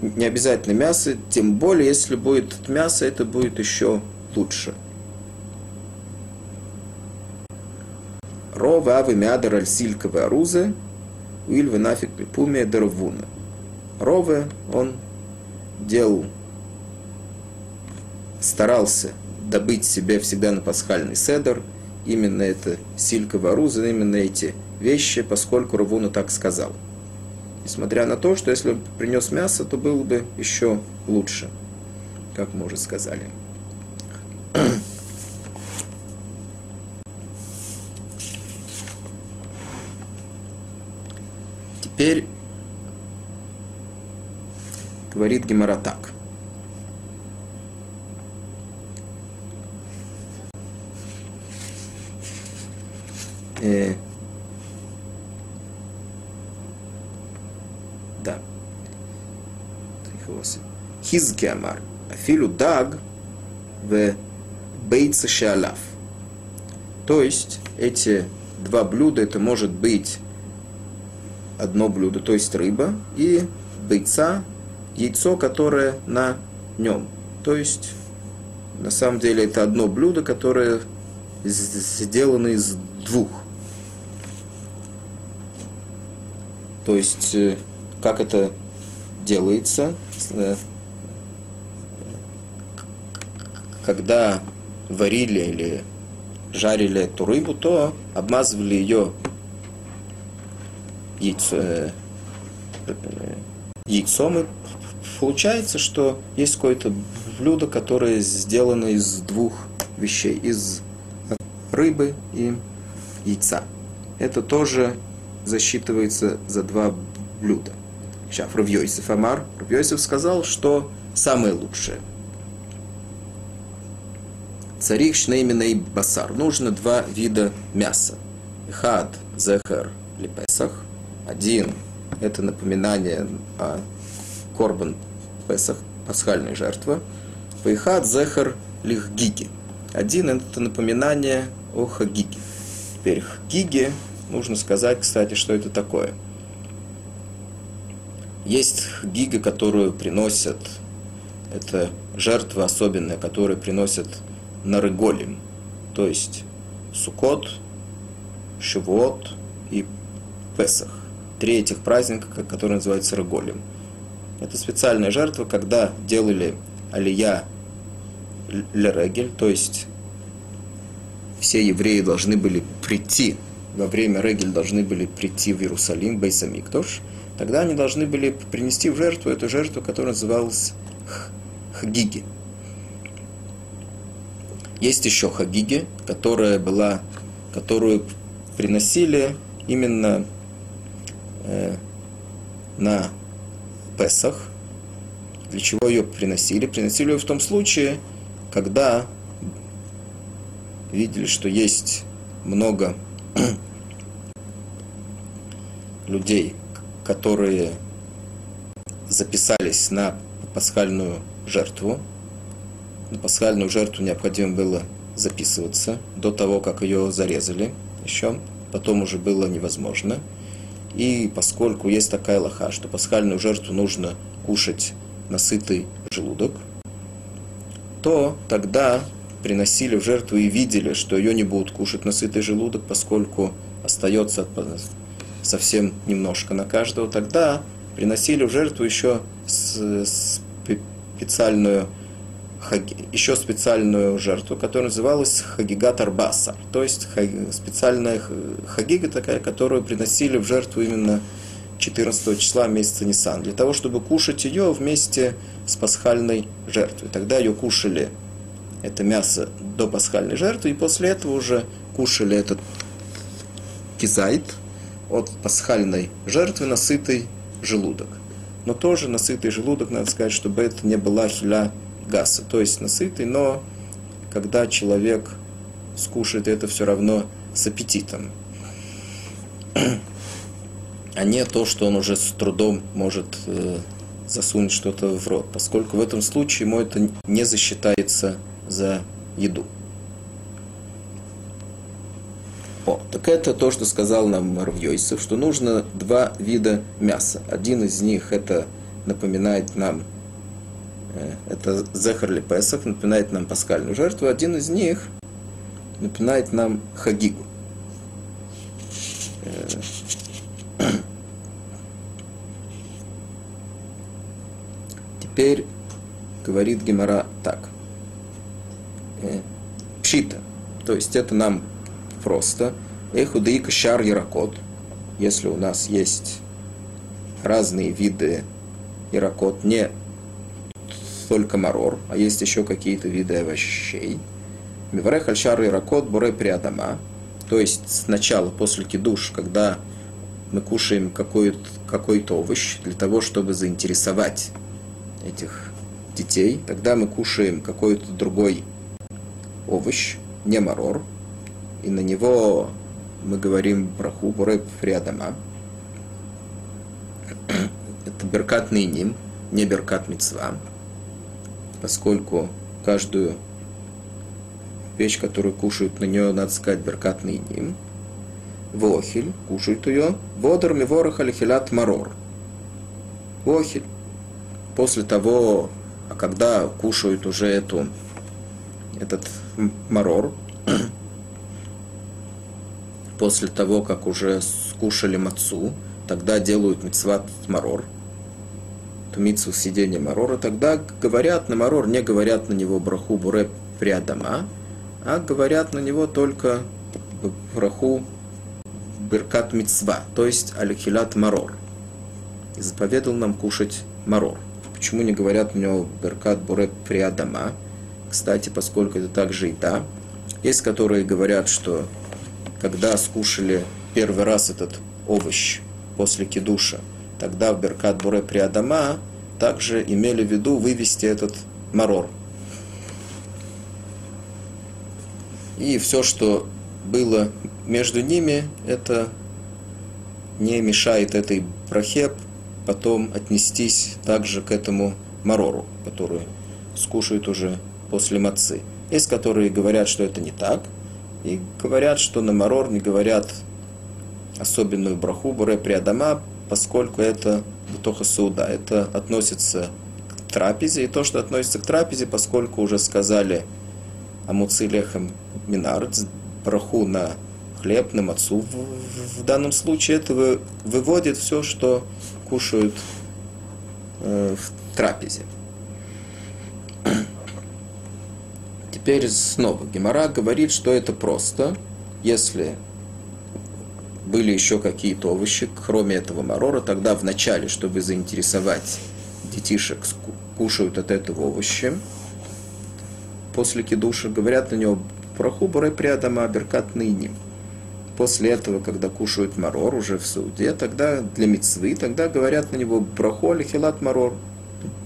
не обязательно мясо, тем более, если будет мясо, это будет еще лучше. Рова авы мядер аль сильковые арузы – Уиль нафиг пуме дервуна. Рове, он делал, старался добыть себе всегда на пасхальный седер, именно это силька варуза, именно эти вещи, поскольку Равуна так сказал. Несмотря на то, что если он принес мясо, то было бы еще лучше, как мы уже сказали. Теперь говорит Гемора так. Э, да. Хизки Амар. Афилу даг в бейца шалав. То есть эти два блюда, это может быть одно блюдо, то есть рыба, и бейца, яйцо, которое на нем. То есть, на самом деле, это одно блюдо, которое сделано из двух. То есть, э, как это делается, э, когда варили или жарили эту рыбу, то обмазывали ее яйцо, э, яйцом, и получается, что есть какое-то блюдо, которое сделано из двух вещей, из рыбы и яйца. Это тоже засчитывается за два блюда. Сейчас Равьёйсев Амар. Равьёйсев сказал, что самое лучшее. Царих шнеймина и басар. Нужно два вида мяса. Хад, зехер, лепесах. Один – это напоминание о корбан Песах, пасхальной жертвы. Вейхад, зехер, лихгиги. Один – это напоминание о хагиге. Теперь хагиге нужно сказать, кстати, что это такое. Есть гига, которую приносят, это жертва особенная, которую приносят на Рыголем, то есть Сукот, Шивот и Песах. Три этих праздника, которые называются Рыголем. Это специальная жертва, когда делали алия лерегель, то есть все евреи должны были прийти во время Регель должны были прийти в Иерусалим, Бейсамиктош, тогда они должны были принести в жертву эту жертву, которая называлась Хагиги. Есть еще Хагиги, которая была, которую приносили именно э, на Песах. Для чего ее приносили? Приносили ее в том случае, когда видели, что есть много людей, которые записались на пасхальную жертву. На пасхальную жертву необходимо было записываться до того, как ее зарезали еще. Потом уже было невозможно. И поскольку есть такая лоха, что пасхальную жертву нужно кушать на сытый желудок, то тогда приносили в жертву и видели, что ее не будут кушать на сытый желудок, поскольку остается совсем немножко на каждого, тогда приносили в жертву еще специальную еще специальную жертву, которая называлась Хагигат Арбаса. То есть специальная хагига такая, которую приносили в жертву именно 14 числа месяца Нисан, для того, чтобы кушать ее вместе с пасхальной жертвой. Тогда ее кушали, это мясо, до пасхальной жертвы, и после этого уже кушали этот кизайт, от пасхальной жертвы на сытый желудок. Но тоже на сытый желудок, надо сказать, чтобы это не была хиля гаса, то есть насытый, но когда человек скушает это все равно с аппетитом, а не то, что он уже с трудом может э, засунуть что-то в рот, поскольку в этом случае ему это не засчитается за еду. О, так это то, что сказал нам Равьёйсов, что нужно два вида мяса. Один из них это напоминает нам, э, это Зехарли Песах, напоминает нам пасхальную жертву. Один из них напоминает нам Хагигу. Теперь говорит Гемора так. Пшита. То есть это нам просто. Эхудейка шар яракот. Если у нас есть разные виды яракот, не только марор, а есть еще какие-то виды овощей. Миварех альшар яракот буре приадама. То есть сначала, после кидуш, когда мы кушаем какой-то какой овощ для того, чтобы заинтересовать этих детей, тогда мы кушаем какой-то другой овощ, не марор, и на него мы говорим браху буре приадама. Это беркат ним, не беркат мецва, поскольку каждую вещь, которую кушают, на нее надо сказать беркат ним. Вохель, кушают ее. Водор миворах алихилят марор. Вохель. После того, а когда кушают уже эту, этот марор, после того, как уже скушали мацу, тогда делают мецват марор, митсу сидения марора, тогда говорят на марор, не говорят на него браху буре приадама, а говорят на него только браху беркат мицва, то есть алихилат марор. И заповедал нам кушать марор. Почему не говорят на него беркат буре приадама? Кстати, поскольку это также и та, есть которые говорят, что когда скушали первый раз этот овощ после кидуша, тогда в Беркат Буре Приадама также имели в виду вывести этот марор. И все, что было между ними, это не мешает этой брахе потом отнестись также к этому марору, который скушают уже после мацы. Есть, которые говорят, что это не так, и говорят, что на марор не говорят особенную браху буре приадама, поскольку это бутоха суда, это относится к трапезе, и то, что относится к трапезе, поскольку уже сказали амуци лехем минар, браху на хлеб, на мацу, в, в, данном случае это вы, выводит все, что кушают э, в трапезе. Теперь снова Гемора говорит, что это просто, если были еще какие-то овощи, кроме этого марора, тогда вначале, чтобы заинтересовать детишек, кушают от этого овощи. После кидуша говорят на него проху буре приадама беркат ныним. После этого, когда кушают марор уже в суде, тогда для мецвы, тогда говорят на него браху алихилат марор,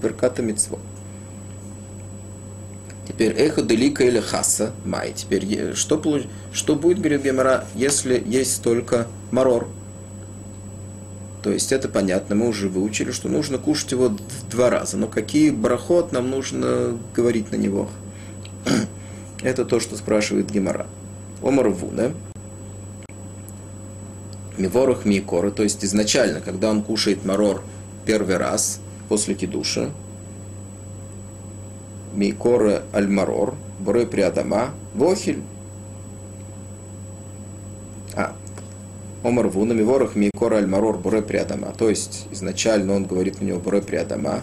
берката мецвот. Теперь эхо делика или хаса май. Теперь что, что будет, говорит Гемора, если есть только марор? То есть это понятно, мы уже выучили, что нужно кушать его два раза. Но какие брахот нам нужно говорить на него? Это то, что спрашивает Гемора. Омар Вуне. Миворох Микора, то есть изначально, когда он кушает марор первый раз после кидуша, Мейкора Альмарор, Буре Приадама, Вохель. А, Омар Вунами Ворох Мейкора Альмарор Буре Приадама. То есть изначально он говорит у него Буре Приадама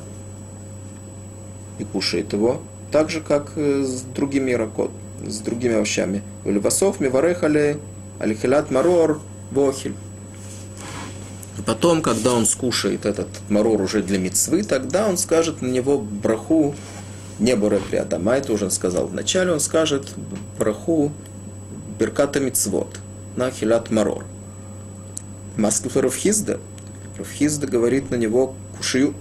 и кушает его, так же, как с другими ракот, с другими овощами. Васов Миварехали Алихилат Марор Вохель. Потом, когда он скушает этот марор уже для мецвы, тогда он скажет на него браху не Боре Приадама, это уже он сказал вначале, он скажет браху Берката Мицвод на Хилят Марор. Маскуфа Равхизда, Равхизда говорит на него кушию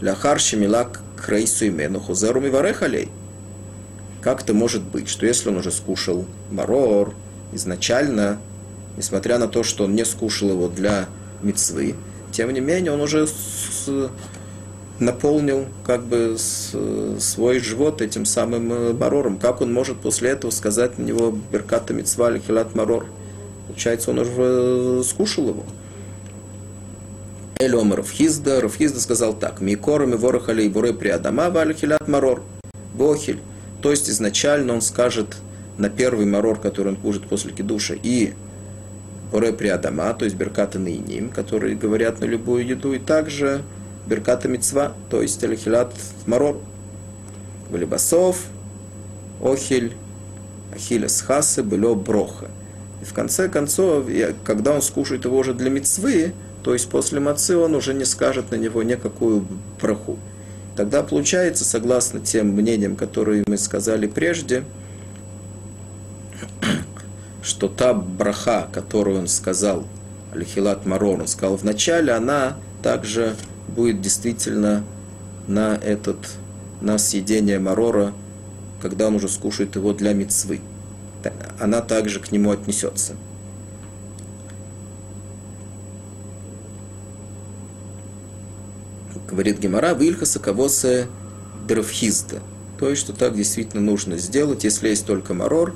Ляхар Шемилак Крейсу имену Хузеру Миварехалей. Как это может быть, что если он уже скушал марор изначально, несмотря на то, что он не скушал его для мецвы, тем не менее он уже с, наполнил как бы свой живот этим самым э, марором. Как он может после этого сказать на него Берката Мицва или Хилат Марор? Получается, он уже э, скушал его. Эльом Рафхизда. Рафхизда сказал так. Микорами ворохали и буре приадама вали хилят марор. Бохиль. То есть изначально он скажет на первый марор, который он кушает после кидуша, и буре приадама, то есть берката наиним, которые говорят на любую еду, и также Берката Мицва, то есть Алихилат Марор. Валибасов, Охиль, Ахилес Хасы, Было Броха. И в конце концов, когда он скушает его уже для мецвы, то есть после мацы он уже не скажет на него никакую браху. Тогда получается, согласно тем мнениям, которые мы сказали прежде, что та браха, которую он сказал, Алихилат Марор, он сказал в начале, она также будет действительно на этот, на съедение Марора, когда он уже скушает его для мецвы. Она также к нему отнесется. Говорит Гемара, Вильхаса Кавосе Древхизда. То есть, что так действительно нужно сделать. Если есть только марор,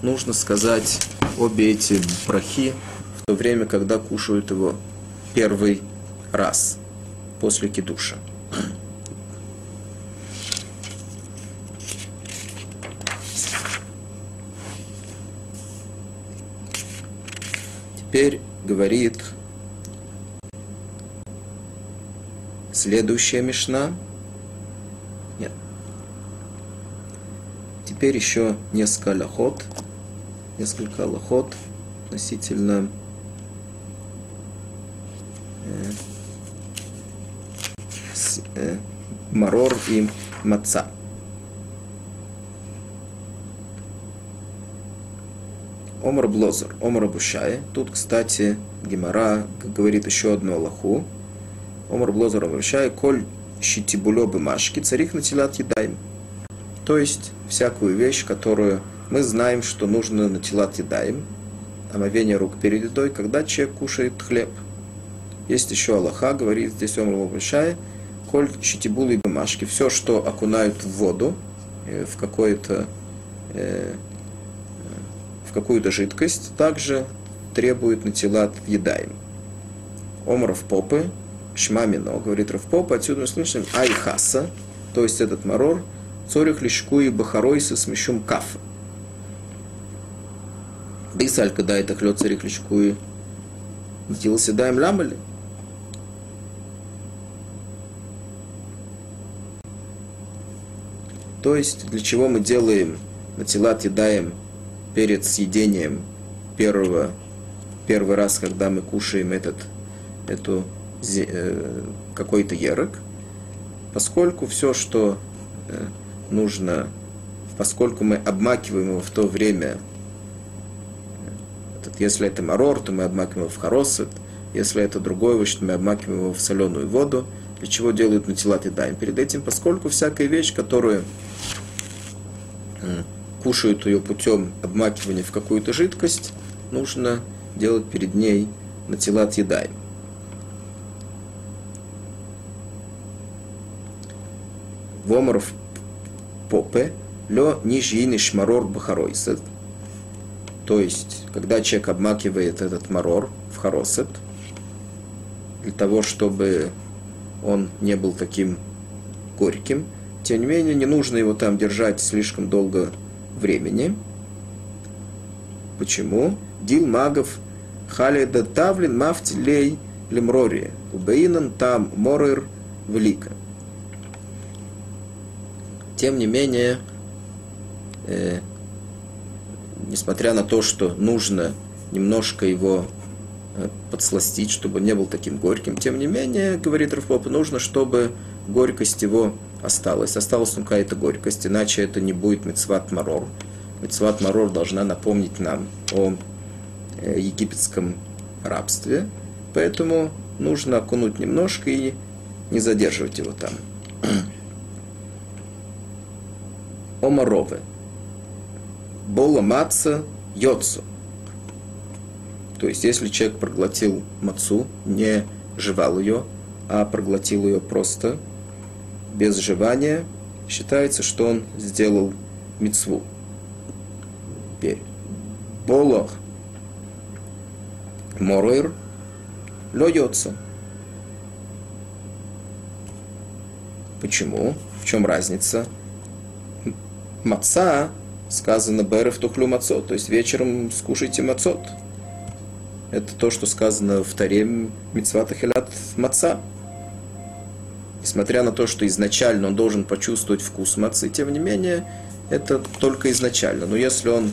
нужно сказать обе эти брахи в то время, когда кушают его первый раз после кидуша. Теперь говорит следующая мешна. Нет. Теперь еще несколько лохот. Несколько лохот относительно э, с, э, марор и маца. Омар Блозер, Омар Бушай. Тут, кстати, Гемара говорит еще одну Аллаху. Омар Блозер Бушай, коль щитибулё машки, царих натилат едаем. То есть, всякую вещь, которую мы знаем, что нужно натилат едаем, омовение рук перед едой, когда человек кушает хлеб. Есть еще Аллаха, говорит здесь Омар Бушай, коль щитибулы бумажки, все, что окунают в воду, э, в какое-то э, какую-то жидкость, также требует натилат едаем. Омров попы, шмамино, говорит Равпопа, отсюда мы слышим айхаса, то есть этот марор, цорих лишку и бахаройса с мещум кафа. Бейсаль, когда это хлет царих лишку и делался даем ламали. То есть, для чего мы делаем натилат едаем перед съедением первого, первый раз, когда мы кушаем этот, эту, э, какой-то ерок, поскольку все, что э, нужно, поскольку мы обмакиваем его в то время, этот, если это марор, то мы обмакиваем его в хоросет, если это другой овощ, то мы обмакиваем его в соленую воду, для чего делают натилат и даем. Перед этим, поскольку всякая вещь, которую кушают ее путем обмакивания в какую-то жидкость, нужно делать перед ней натилат едай. Вомаров попе лё нижини шмарор бахаройсет. То есть, когда человек обмакивает этот марор в хоросет, для того, чтобы он не был таким горьким, тем не менее, не нужно его там держать слишком долго времени. Почему? Дил магов халида тавлин мафтилей лемрори. Убейнан там морыр велика. Тем не менее, э, несмотря на то, что нужно немножко его э, подсластить, чтобы он не был таким горьким, тем не менее, говорит Рафпоп, нужно, чтобы горькость его осталась. Осталась какая-то горькость, иначе это не будет мецват марор. Мецват марор должна напомнить нам о э, египетском рабстве, поэтому нужно окунуть немножко и не задерживать его там. Омаровы. Бола маца йоцу. То есть, если человек проглотил мацу, не жевал ее, а проглотил ее просто без жевания, считается, что он сделал мицву. Теперь. Болох моройр льется. Почему? В чем разница? Маца сказано Берев тухлю мацот, то есть вечером скушайте мацот. Это то, что сказано в Таре Мицвата Хилят Маца. Несмотря на то, что изначально он должен почувствовать вкус мацы, тем не менее, это только изначально. Но если он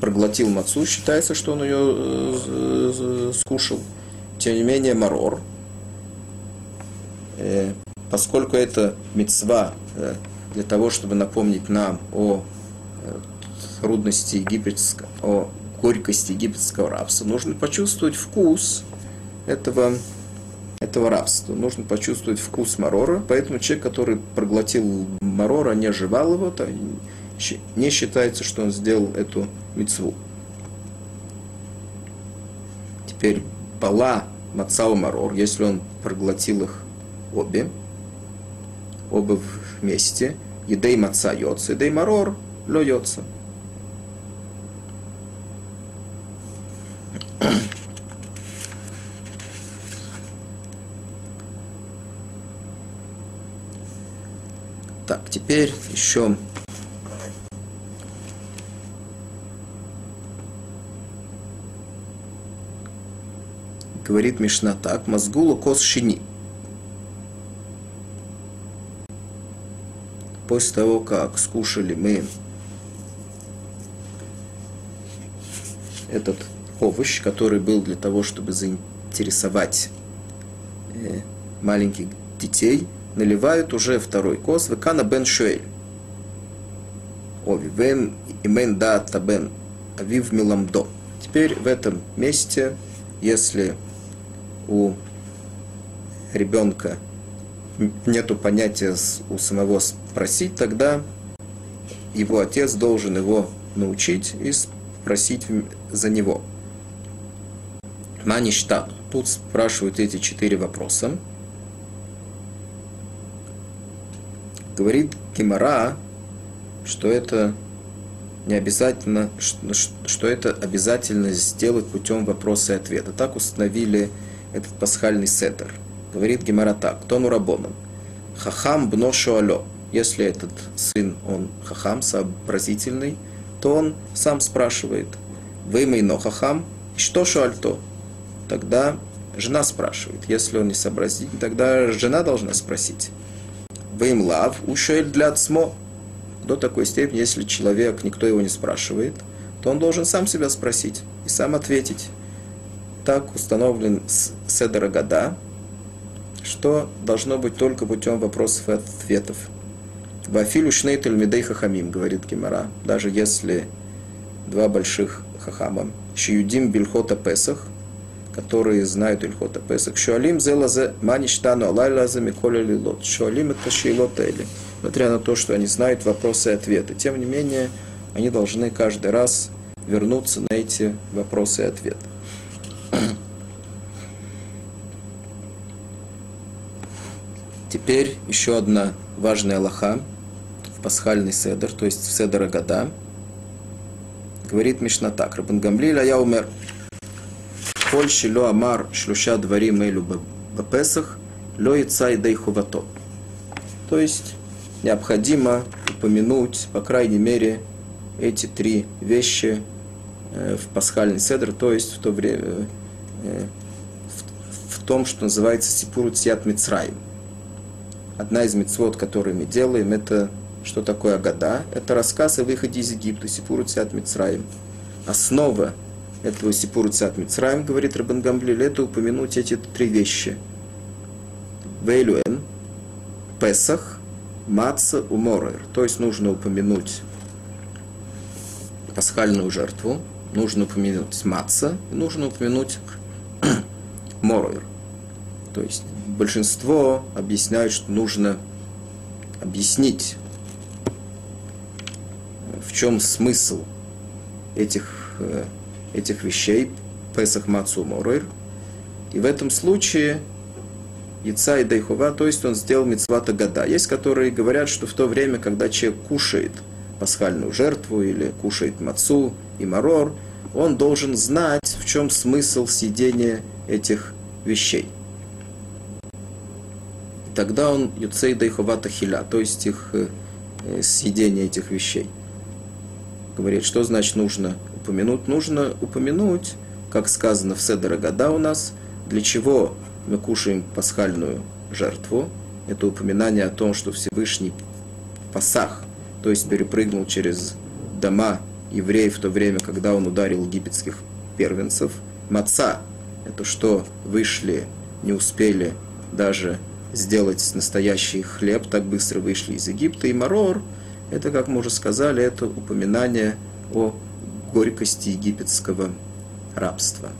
проглотил мацу, считается, что он ее э, э, скушал. Тем не менее, марор, э, поскольку это мецва для того, чтобы напомнить нам о трудности египетского, о горькости египетского рабства, нужно почувствовать вкус этого, этого рабства. Нужно почувствовать вкус марора. Поэтому человек, который проглотил марора, не жевал его, то не считается, что он сделал эту мецву. Теперь бала мацау марор, если он проглотил их обе, оба вместе, едей маца йоца, едей марор льется. Теперь еще говорит Мишна так, мозгулу кос шини. После того, как скушали мы этот овощ, который был для того, чтобы заинтересовать э, маленьких детей, наливают уже второй кос векана бен шуэль. Ови вен имен дата бен авив миламдо. Теперь в этом месте, если у ребенка нету понятия у самого спросить, тогда его отец должен его научить и спросить за него. Маништан. Тут спрашивают эти четыре вопроса. Говорит Гимара, что это не обязательно, что, это обязательно сделать путем вопроса и ответа. Так установили этот пасхальный седер. Говорит Гемара так, тону рабоном. Хахам бно шуалё. Если этот сын, он хахам, сообразительный, то он сам спрашивает, вы но хахам, что шуальто? Тогда жена спрашивает. Если он не сообразительный, тогда жена должна спросить. Вы им лав, ушель для цмо. До такой степени, если человек, никто его не спрашивает, то он должен сам себя спросить и сам ответить так установлен Седер Года, что должно быть только путем вопросов и ответов. Вафилю шнейтель медей хахамим, говорит Гимара, даже если два больших хахама, шиюдим бельхота песах, которые знают Ильхота Песах. Шуалим зелазе маништану алайлазе миколя лилот. Шуалим это шейлот эли. Несмотря на то, что они знают вопросы и ответы. Тем не менее, они должны каждый раз вернуться на эти вопросы и ответы. Теперь еще одна важная лоха в пасхальный седер, то есть в седера года. Говорит Мишна так, Рабан Гамлиль, а я умер. Коль шило амар шлюша двори мейлю бапесах, ло и цай дай хувато. То есть необходимо упомянуть, по крайней мере, эти три вещи э, в пасхальный седр, то есть в то время, э, в, в том, что называется Сипурут Сиат Мицраим одна из мецвод, которые мы делаем, это что такое Агада? Это рассказ о выходе из Египта, Сипуру Цят Мицраим. Основа этого Сипуру Цят Мицраим, говорит Рабан Гамблиль, это упомянуть эти три вещи. Вейлюэн, Песах, Маца, Уморер. То есть нужно упомянуть пасхальную жертву, нужно упомянуть Маца, нужно упомянуть Морер. То есть большинство объясняют, что нужно объяснить, в чем смысл этих, э, этих вещей, Песах Мацу Моройр. И в этом случае яйца и дайхова, то есть он сделал мецвата года. Есть, которые говорят, что в то время, когда человек кушает пасхальную жертву или кушает мацу и марор, он должен знать, в чем смысл съедения этих вещей тогда он юцей дайховата хиля, то есть их э, э, съедение этих вещей. Говорит, что значит нужно упомянуть? Нужно упомянуть, как сказано в Седера Года у нас, для чего мы кушаем пасхальную жертву. это упоминание о том, что Всевышний Пасах, то есть перепрыгнул через дома евреев в то время, когда он ударил египетских первенцев. Маца – это что вышли, не успели даже сделать настоящий хлеб, так быстро вышли из Египта. И марор – это, как мы уже сказали, это упоминание о горькости египетского рабства.